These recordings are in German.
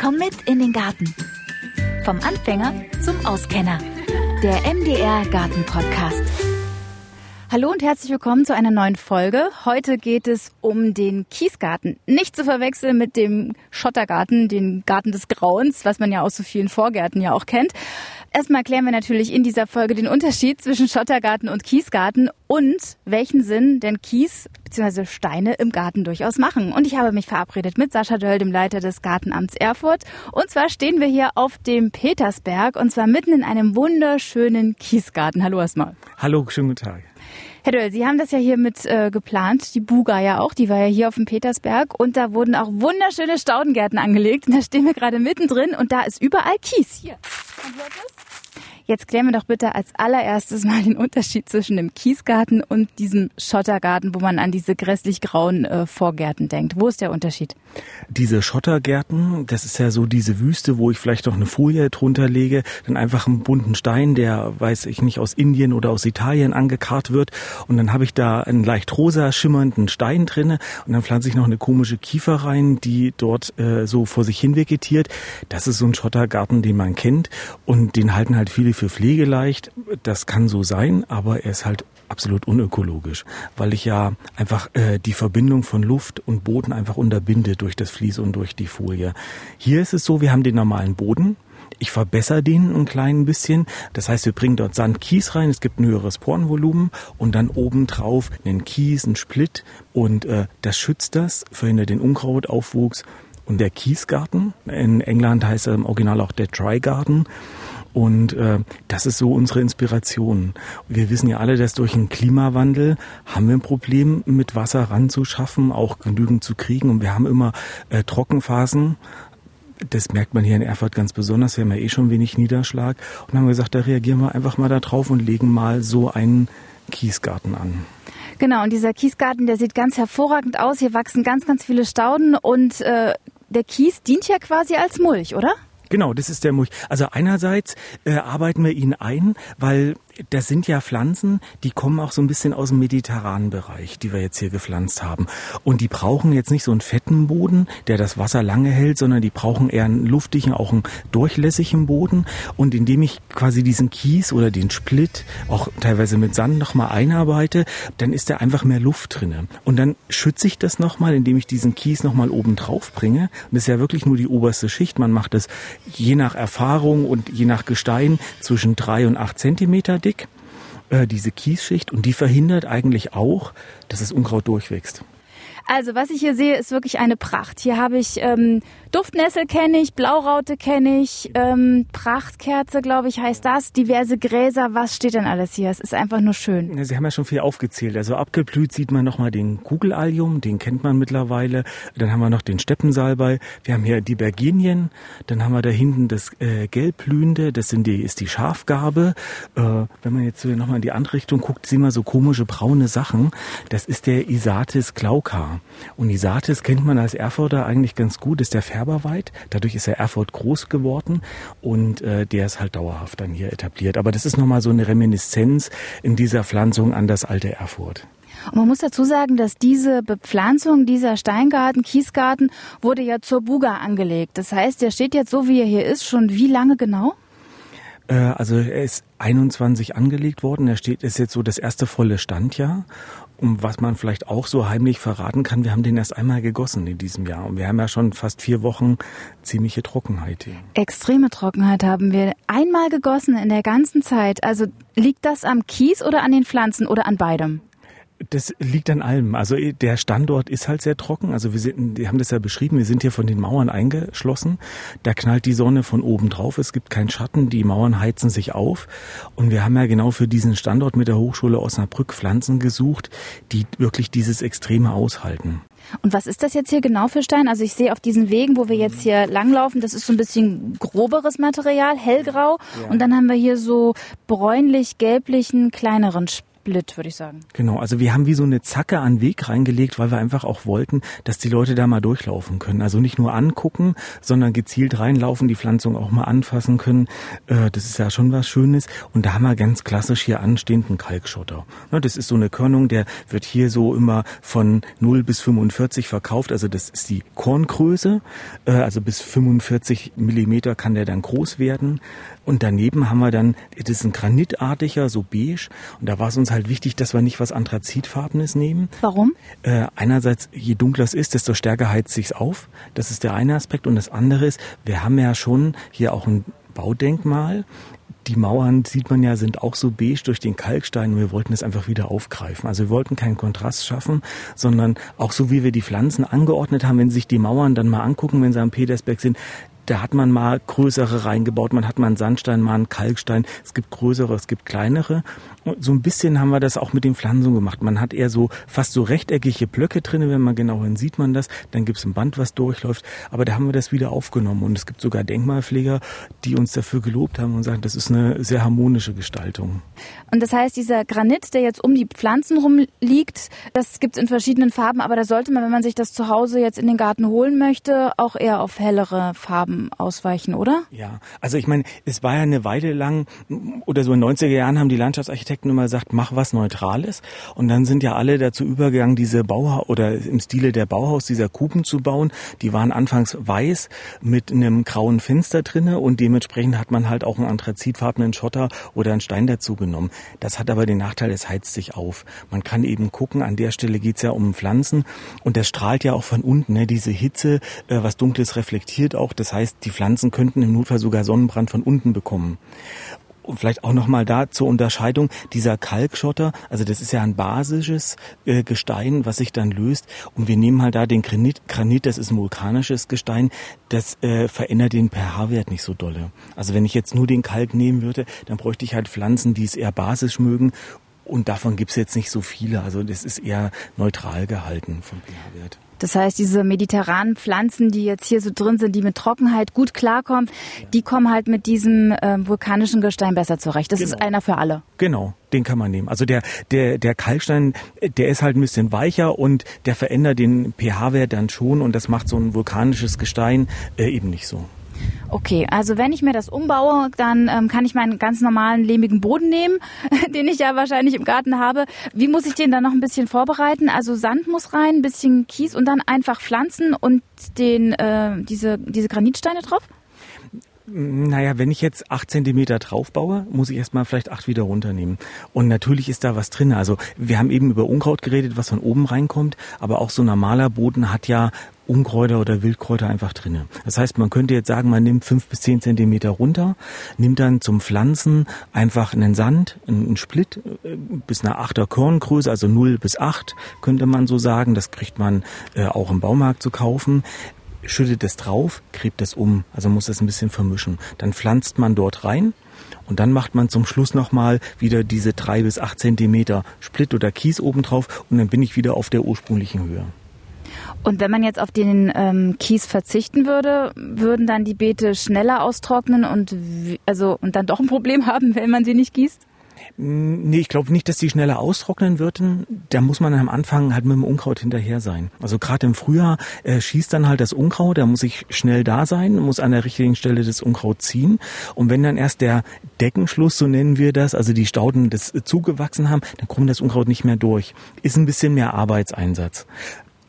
Komm mit in den Garten. Vom Anfänger zum Auskenner. Der MDR Garten Podcast. Hallo und herzlich willkommen zu einer neuen Folge. Heute geht es um den Kiesgarten. Nicht zu verwechseln mit dem Schottergarten, den Garten des Grauens, was man ja aus so vielen Vorgärten ja auch kennt. Erstmal erklären wir natürlich in dieser Folge den Unterschied zwischen Schottergarten und Kiesgarten und welchen Sinn denn Kies bzw. Steine im Garten durchaus machen. Und ich habe mich verabredet mit Sascha Döll, dem Leiter des Gartenamts Erfurt. Und zwar stehen wir hier auf dem Petersberg und zwar mitten in einem wunderschönen Kiesgarten. Hallo erstmal. Hallo, schönen guten Tag. Herr Döll, Sie haben das ja hier mit äh, geplant, die Buga ja auch, die war ja hier auf dem Petersberg und da wurden auch wunderschöne Staudengärten angelegt und da stehen wir gerade mittendrin und da ist überall Kies. Hier, man hört es? Jetzt klären wir doch bitte als allererstes mal den Unterschied zwischen dem Kiesgarten und diesem Schottergarten, wo man an diese grässlich grauen äh, Vorgärten denkt. Wo ist der Unterschied? Diese Schottergärten, das ist ja so diese Wüste, wo ich vielleicht noch eine Folie drunter lege, dann einfach einen bunten Stein, der, weiß ich nicht, aus Indien oder aus Italien angekarrt wird. Und dann habe ich da einen leicht rosa schimmernden Stein drinne und dann pflanze ich noch eine komische Kiefer rein, die dort äh, so vor sich hin vegetiert. Das ist so ein Schottergarten, den man kennt und den halten halt viele für pflegeleicht. Das kann so sein, aber er ist halt absolut unökologisch, weil ich ja einfach äh, die Verbindung von Luft und Boden einfach unterbinde durch das Vlies und durch die Folie. Hier ist es so, wir haben den normalen Boden, ich verbessere den ein klein bisschen. Das heißt, wir bringen dort Sand, Kies rein. Es gibt ein höheres Porenvolumen und dann obendrauf einen Kies, einen Split und äh, das schützt das, verhindert den Unkrautaufwuchs. Und der Kiesgarten, in England heißt er im Original auch der Dry Garden, und äh, das ist so unsere Inspiration. Wir wissen ja alle, dass durch den Klimawandel haben wir ein Problem, mit Wasser ranzuschaffen, auch genügend zu kriegen. Und wir haben immer äh, Trockenphasen. Das merkt man hier in Erfurt ganz besonders. Wir haben ja eh schon wenig Niederschlag. Und haben gesagt, da reagieren wir einfach mal da drauf und legen mal so einen Kiesgarten an. Genau, und dieser Kiesgarten, der sieht ganz hervorragend aus. Hier wachsen ganz, ganz viele Stauden und äh, der Kies dient ja quasi als Mulch, oder? Genau, das ist der Mulch. Also einerseits äh, arbeiten wir ihn ein, weil das sind ja Pflanzen, die kommen auch so ein bisschen aus dem mediterranen Bereich, die wir jetzt hier gepflanzt haben. Und die brauchen jetzt nicht so einen fetten Boden, der das Wasser lange hält, sondern die brauchen eher einen luftigen, auch einen durchlässigen Boden. Und indem ich quasi diesen Kies oder den Split auch teilweise mit Sand nochmal einarbeite, dann ist da einfach mehr Luft drinne. Und dann schütze ich das nochmal, indem ich diesen Kies nochmal oben drauf bringe. Und das ist ja wirklich nur die oberste Schicht. Man macht das je nach Erfahrung und je nach Gestein zwischen drei und acht Zentimeter dick, äh, diese Kiesschicht, und die verhindert eigentlich auch, dass das Unkraut durchwächst. Also was ich hier sehe, ist wirklich eine Pracht. Hier habe ich ähm, Duftnessel kenne ich, Blauraute kenne ich, ähm, Prachtkerze, glaube ich, heißt das, diverse Gräser. Was steht denn alles hier? Es ist einfach nur schön. Sie haben ja schon viel aufgezählt. Also abgeblüht sieht man nochmal den Kugelallium, den kennt man mittlerweile. Dann haben wir noch den Steppensalbei. Wir haben hier die Bergenien. Dann haben wir da hinten das äh, Gelbblühende, das sind die, ist die Schafgarbe. Äh, wenn man jetzt nochmal in die andere Richtung guckt, sehen wir so komische braune Sachen. Das ist der Isatis glauca. Und Isatis kennt man als Erfurter eigentlich ganz gut, ist der Färberweit. Dadurch ist er Erfurt groß geworden und äh, der ist halt dauerhaft dann hier etabliert. Aber das ist nochmal so eine Reminiszenz in dieser Pflanzung an das alte Erfurt. Und man muss dazu sagen, dass diese Bepflanzung, dieser Steingarten, Kiesgarten, wurde ja zur Buga angelegt. Das heißt, der steht jetzt so, wie er hier ist, schon wie lange genau? Äh, also er ist 21 angelegt worden. Er steht, ist jetzt so das erste volle Standjahr. Und was man vielleicht auch so heimlich verraten kann, wir haben den erst einmal gegossen in diesem Jahr. Und wir haben ja schon fast vier Wochen ziemliche Trockenheit hier. Extreme Trockenheit haben wir einmal gegossen in der ganzen Zeit. Also liegt das am Kies oder an den Pflanzen oder an beidem? Das liegt an allem. Also eh, der Standort ist halt sehr trocken. Also wir sind, die haben das ja beschrieben, wir sind hier von den Mauern eingeschlossen. Da knallt die Sonne von oben drauf. Es gibt keinen Schatten. Die Mauern heizen sich auf. Und wir haben ja genau für diesen Standort mit der Hochschule Osnabrück Pflanzen gesucht, die wirklich dieses Extreme aushalten. Und was ist das jetzt hier genau für Stein? Also ich sehe auf diesen Wegen, wo wir jetzt hier langlaufen, das ist so ein bisschen groberes Material, hellgrau. Ja. Und dann haben wir hier so bräunlich-gelblichen, kleineren Split, würde ich sagen. Genau, also wir haben wie so eine Zacke an Weg reingelegt, weil wir einfach auch wollten, dass die Leute da mal durchlaufen können. Also nicht nur angucken, sondern gezielt reinlaufen, die Pflanzung auch mal anfassen können. Äh, das ist ja schon was Schönes. Und da haben wir ganz klassisch hier anstehenden Kalkschotter. Das ist so eine Körnung, der wird hier so immer von 0 bis 45 verkauft. Also das ist die Korngröße. Äh, also bis 45 Millimeter kann der dann groß werden. Und daneben haben wir dann, das ist ein granitartiger, so beige. Und da war es uns halt wichtig, dass wir nicht was Anthrazitfarbenes nehmen. Warum? Äh, einerseits, je dunkler es ist, desto stärker heizt sich's auf. Das ist der eine Aspekt. Und das andere ist, wir haben ja schon hier auch ein Baudenkmal. Die Mauern, sieht man ja, sind auch so beige durch den Kalkstein und wir wollten das einfach wieder aufgreifen. Also wir wollten keinen Kontrast schaffen, sondern auch so wie wir die Pflanzen angeordnet haben, wenn Sie sich die Mauern dann mal angucken, wenn sie am Petersberg sind, da hat man mal größere reingebaut, man hat mal einen Sandstein, mal einen Kalkstein. Es gibt größere, es gibt kleinere. Und so ein bisschen haben wir das auch mit den Pflanzen gemacht. Man hat eher so fast so rechteckige Blöcke drin, wenn man genau hin sieht man das. Dann gibt es ein Band, was durchläuft. Aber da haben wir das wieder aufgenommen. Und es gibt sogar Denkmalpfleger, die uns dafür gelobt haben und sagen, das ist eine sehr harmonische Gestaltung. Und das heißt, dieser Granit, der jetzt um die Pflanzen rumliegt, das gibt es in verschiedenen Farben. Aber da sollte man, wenn man sich das zu Hause jetzt in den Garten holen möchte, auch eher auf hellere Farben ausweichen, oder? Ja, also ich meine, es war ja eine Weile lang, oder so in 90er Jahren haben die Landschaftsarchitekten Architekten immer gesagt, mach was Neutrales. Und dann sind ja alle dazu übergegangen, diese Bauhaus oder im Stile der Bauhaus dieser Kuben zu bauen. Die waren anfangs weiß mit einem grauen Fenster drinne und dementsprechend hat man halt auch einen anthrazitfarbenen Schotter oder einen Stein dazu genommen. Das hat aber den Nachteil, es heizt sich auf. Man kann eben gucken, an der Stelle geht's ja um Pflanzen und das strahlt ja auch von unten, ne? diese Hitze, äh, was Dunkles reflektiert auch. Das heißt, die Pflanzen könnten im Notfall sogar Sonnenbrand von unten bekommen. Und vielleicht auch nochmal da zur Unterscheidung dieser Kalkschotter. Also das ist ja ein basisches äh, Gestein, was sich dann löst. Und wir nehmen halt da den Granit. Granit, das ist ein vulkanisches Gestein. Das äh, verändert den pH-Wert nicht so dolle. Also wenn ich jetzt nur den Kalk nehmen würde, dann bräuchte ich halt Pflanzen, die es eher basisch mögen. Und davon gibt's jetzt nicht so viele. Also das ist eher neutral gehalten vom pH-Wert. Das heißt, diese mediterranen Pflanzen, die jetzt hier so drin sind, die mit Trockenheit gut klarkommen, die kommen halt mit diesem äh, vulkanischen Gestein besser zurecht. Das genau. ist einer für alle. Genau, den kann man nehmen. Also der, der, der Kalkstein, der ist halt ein bisschen weicher und der verändert den pH-Wert dann schon und das macht so ein vulkanisches Gestein äh, eben nicht so. Okay, also wenn ich mir das umbaue, dann ähm, kann ich meinen ganz normalen lehmigen Boden nehmen, den ich ja wahrscheinlich im Garten habe. Wie muss ich den dann noch ein bisschen vorbereiten? Also Sand muss rein, ein bisschen Kies und dann einfach pflanzen und den, äh, diese, diese Granitsteine drauf? Naja, wenn ich jetzt acht Zentimeter draufbaue, muss ich erstmal vielleicht acht wieder runternehmen. Und natürlich ist da was drin. Also wir haben eben über Unkraut geredet, was von oben reinkommt, aber auch so normaler Boden hat ja Unkräuter oder Wildkräuter einfach drinne. Das heißt, man könnte jetzt sagen, man nimmt fünf bis zehn Zentimeter runter, nimmt dann zum Pflanzen einfach einen Sand, einen Split äh, bis einer achter Korngröße, also null bis acht könnte man so sagen. Das kriegt man äh, auch im Baumarkt zu kaufen schüttet es drauf, gräbt es um, also muss es ein bisschen vermischen. Dann pflanzt man dort rein und dann macht man zum Schluss nochmal wieder diese drei bis acht Zentimeter Split oder Kies obendrauf und dann bin ich wieder auf der ursprünglichen Höhe. Und wenn man jetzt auf den ähm, Kies verzichten würde, würden dann die Beete schneller austrocknen und also und dann doch ein Problem haben, wenn man sie nicht gießt? Nee, ich glaube nicht, dass die schneller austrocknen würden. Da muss man am Anfang halt mit dem Unkraut hinterher sein. Also gerade im Frühjahr äh, schießt dann halt das Unkraut, da muss ich schnell da sein, muss an der richtigen Stelle das Unkraut ziehen. Und wenn dann erst der Deckenschluss, so nennen wir das, also die Stauden das zugewachsen haben, dann kommt das Unkraut nicht mehr durch. Ist ein bisschen mehr Arbeitseinsatz.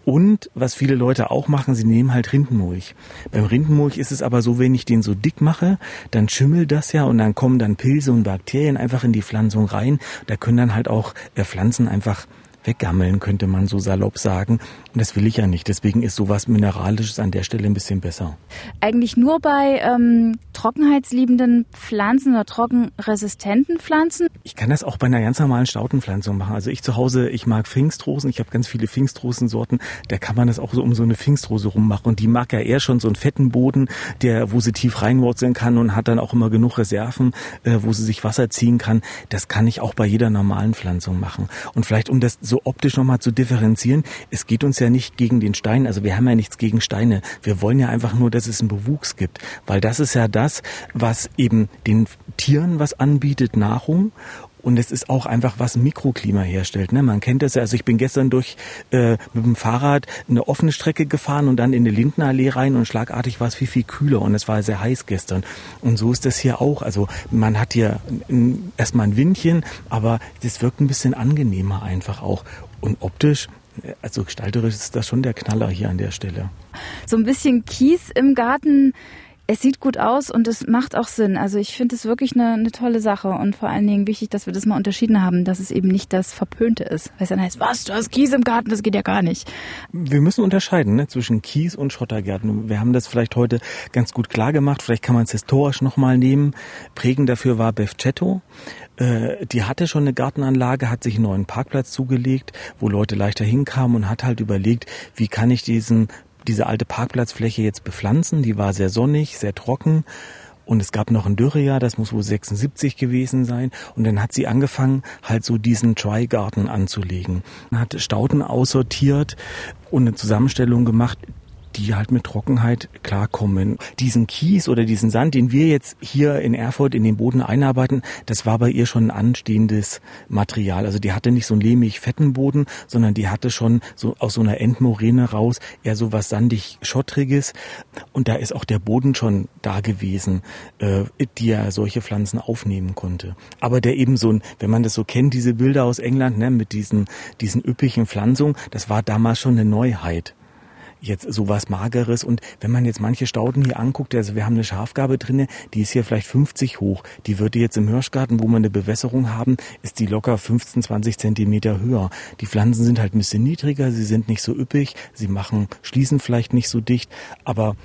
Und was viele Leute auch machen, sie nehmen halt Rindenmulch. Beim Rindenmulch ist es aber so, wenn ich den so dick mache, dann schimmelt das ja und dann kommen dann Pilze und Bakterien einfach in die Pflanzung rein. Da können dann halt auch äh, Pflanzen einfach weggammeln, könnte man so salopp sagen. Und das will ich ja nicht. Deswegen ist sowas Mineralisches an der Stelle ein bisschen besser. Eigentlich nur bei ähm, trockenheitsliebenden Pflanzen oder trockenresistenten Pflanzen? Ich kann das auch bei einer ganz normalen Stautenpflanzung machen. Also ich zu Hause, ich mag Pfingstrosen. Ich habe ganz viele Pfingstrosensorten. Da kann man das auch so um so eine Pfingstrose rummachen. Und die mag ja eher schon so einen fetten Boden, der, wo sie tief reinwurzeln kann und hat dann auch immer genug Reserven, äh, wo sie sich Wasser ziehen kann. Das kann ich auch bei jeder normalen Pflanzung machen. Und vielleicht, um das so optisch nochmal zu differenzieren, es geht uns ja nicht gegen den Stein, also wir haben ja nichts gegen Steine. Wir wollen ja einfach nur, dass es einen Bewuchs gibt, weil das ist ja das, was eben den Tieren was anbietet, Nahrung Und es ist auch einfach, was Mikroklima herstellt. Ne? Man kennt das ja. Also ich bin gestern durch äh, mit dem Fahrrad eine offene Strecke gefahren und dann in eine Lindenallee rein und schlagartig war es viel, viel kühler und es war sehr heiß gestern. Und so ist das hier auch. Also man hat hier erstmal ein Windchen, aber das wirkt ein bisschen angenehmer einfach auch. Und optisch also gestalterisch ist das schon der Knaller hier an der Stelle. So ein bisschen Kies im Garten es sieht gut aus und es macht auch Sinn. Also ich finde es wirklich eine, eine, tolle Sache und vor allen Dingen wichtig, dass wir das mal unterschieden haben, dass es eben nicht das Verpönte ist. Weil es dann heißt, was, du hast Kies im Garten, das geht ja gar nicht. Wir müssen unterscheiden ne, zwischen Kies und Schottergärten. Wir haben das vielleicht heute ganz gut klar gemacht. Vielleicht kann man es historisch nochmal nehmen. Prägend dafür war Befcetto. Äh, die hatte schon eine Gartenanlage, hat sich einen neuen Parkplatz zugelegt, wo Leute leichter hinkamen und hat halt überlegt, wie kann ich diesen diese alte Parkplatzfläche jetzt bepflanzen. Die war sehr sonnig, sehr trocken. Und es gab noch ein Dürrejahr, das muss wohl 76 gewesen sein. Und dann hat sie angefangen, halt so diesen Try-Garten anzulegen. Hat Stauden aussortiert und eine Zusammenstellung gemacht, die halt mit Trockenheit klarkommen. Diesen Kies oder diesen Sand, den wir jetzt hier in Erfurt in den Boden einarbeiten, das war bei ihr schon ein anstehendes Material. Also die hatte nicht so einen lehmig fetten Boden, sondern die hatte schon so aus so einer Endmoräne raus eher so was sandig schottriges. Und da ist auch der Boden schon da gewesen, äh, die ja solche Pflanzen aufnehmen konnte. Aber der eben so ein, wenn man das so kennt, diese Bilder aus England, ne, mit diesen, diesen üppigen Pflanzungen, das war damals schon eine Neuheit jetzt sowas Mageres. Und wenn man jetzt manche Stauden hier anguckt, also wir haben eine Schafgabe drinne, die ist hier vielleicht 50 hoch. Die würde jetzt im Hirschgarten, wo wir eine Bewässerung haben, ist die locker 15, 20 Zentimeter höher. Die Pflanzen sind halt ein bisschen niedriger, sie sind nicht so üppig, sie machen, schließen vielleicht nicht so dicht, aber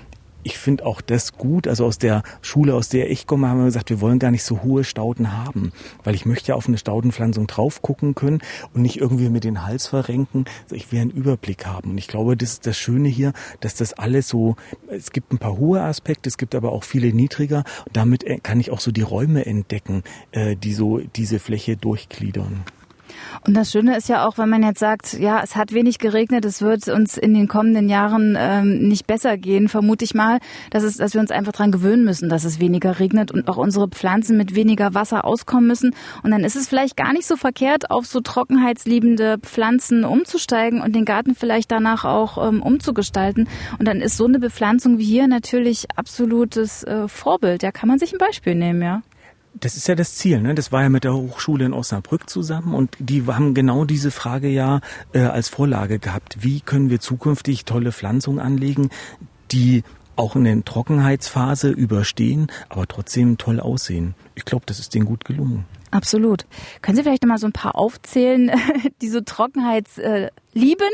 ich finde auch das gut. Also aus der Schule, aus der ich komme, haben wir gesagt, wir wollen gar nicht so hohe Stauden haben, weil ich möchte ja auf eine Staudenpflanzung drauf gucken können und nicht irgendwie mit den Hals verrenken. Also ich will einen Überblick haben. Und ich glaube, das ist das Schöne hier, dass das alles so, es gibt ein paar hohe Aspekte, es gibt aber auch viele niedriger. Und damit äh, kann ich auch so die Räume entdecken, äh, die so diese Fläche durchgliedern. Und das Schöne ist ja auch, wenn man jetzt sagt, ja, es hat wenig geregnet, es wird uns in den kommenden Jahren ähm, nicht besser gehen, vermute ich mal, dass, es, dass wir uns einfach dran gewöhnen müssen, dass es weniger regnet und auch unsere Pflanzen mit weniger Wasser auskommen müssen. Und dann ist es vielleicht gar nicht so verkehrt, auf so trockenheitsliebende Pflanzen umzusteigen und den Garten vielleicht danach auch ähm, umzugestalten. Und dann ist so eine Bepflanzung wie hier natürlich absolutes äh, Vorbild. Ja, kann man sich ein Beispiel nehmen, ja. Das ist ja das Ziel. Ne? Das war ja mit der Hochschule in Osnabrück zusammen und die haben genau diese Frage ja äh, als Vorlage gehabt. Wie können wir zukünftig tolle Pflanzungen anlegen, die auch in der Trockenheitsphase überstehen, aber trotzdem toll aussehen. Ich glaube, das ist denen gut gelungen. Absolut. Können Sie vielleicht noch mal so ein paar aufzählen, die so trockenheitsliebend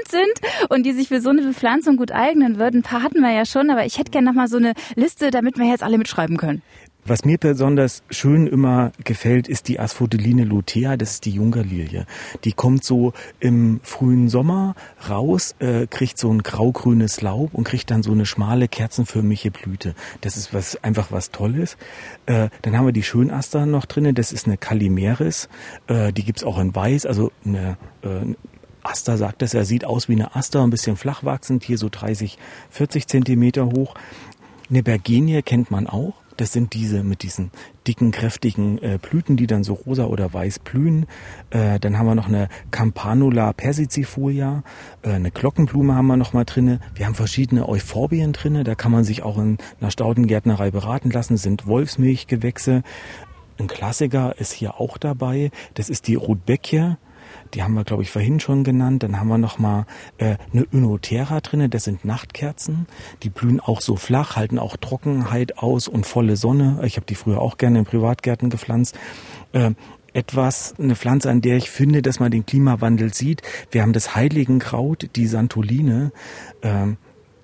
sind und die sich für so eine Bepflanzung gut eignen würden? Ein paar hatten wir ja schon, aber ich hätte gerne noch mal so eine Liste, damit wir jetzt alle mitschreiben können. Was mir besonders schön immer gefällt, ist die Asphodeline lutea, das ist die Jungerlilie. Die kommt so im frühen Sommer raus, äh, kriegt so ein graugrünes Laub und kriegt dann so eine schmale kerzenförmige Blüte. Das ist was einfach was Tolles. Äh, dann haben wir die Schönaster noch drinnen, das ist eine Calimeris, äh, die gibt's auch in weiß, also eine äh, Aster sagt es, er sieht aus wie eine Aster, ein bisschen flach wachsend, hier so 30, 40 Zentimeter hoch. Eine Bergenie kennt man auch. Das sind diese mit diesen dicken, kräftigen äh, Blüten, die dann so rosa oder weiß blühen. Äh, dann haben wir noch eine Campanula persicifolia, äh, eine Glockenblume haben wir noch mal drinne. Wir haben verschiedene Euphorbien drinne. Da kann man sich auch in einer Staudengärtnerei beraten lassen. Das sind Wolfsmilchgewächse. Ein Klassiker ist hier auch dabei. Das ist die Rudbeckia die haben wir, glaube ich, vorhin schon genannt. Dann haben wir noch mal äh, eine Ynotera drinne. Das sind Nachtkerzen. Die blühen auch so flach, halten auch Trockenheit aus und volle Sonne. Ich habe die früher auch gerne in Privatgärten gepflanzt. Äh, etwas, eine Pflanze, an der ich finde, dass man den Klimawandel sieht. Wir haben das Heiligenkraut, die Santoline. Ähm,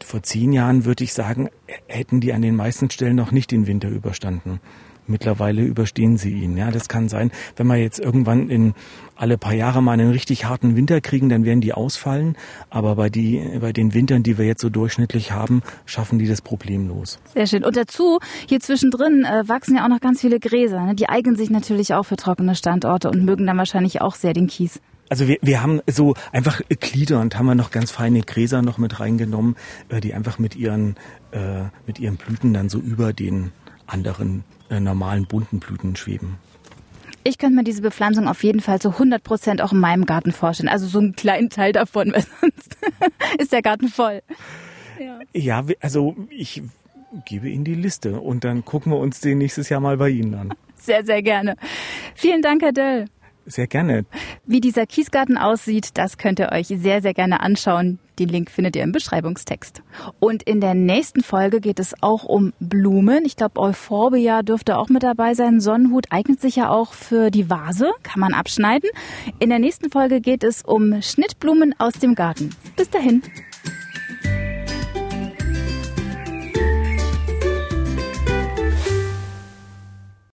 vor zehn Jahren würde ich sagen, hätten die an den meisten Stellen noch nicht den Winter überstanden. Mittlerweile überstehen sie ihn. Ja, das kann sein, wenn wir jetzt irgendwann in alle paar Jahre mal einen richtig harten Winter kriegen, dann werden die ausfallen. Aber bei, die, bei den Wintern, die wir jetzt so durchschnittlich haben, schaffen die das problemlos. Sehr schön. Und dazu, hier zwischendrin äh, wachsen ja auch noch ganz viele Gräser. Ne? Die eignen sich natürlich auch für trockene Standorte und mögen dann wahrscheinlich auch sehr den Kies. Also wir, wir haben so einfach Glieder und haben wir noch ganz feine Gräser noch mit reingenommen, äh, die einfach mit ihren, äh, mit ihren Blüten dann so über den anderen äh, normalen bunten Blüten schweben. Ich könnte mir diese Bepflanzung auf jeden Fall zu 100 Prozent auch in meinem Garten vorstellen. Also so einen kleinen Teil davon, weil sonst ist der Garten voll. Ja, ja also ich gebe Ihnen die Liste und dann gucken wir uns den nächstes Jahr mal bei Ihnen an. Sehr, sehr gerne. Vielen Dank, Herr Dell. Sehr gerne. Wie dieser Kiesgarten aussieht, das könnt ihr euch sehr, sehr gerne anschauen. Den Link findet ihr im Beschreibungstext. Und in der nächsten Folge geht es auch um Blumen. Ich glaube, Euphorbia dürfte auch mit dabei sein. Sonnenhut eignet sich ja auch für die Vase, kann man abschneiden. In der nächsten Folge geht es um Schnittblumen aus dem Garten. Bis dahin.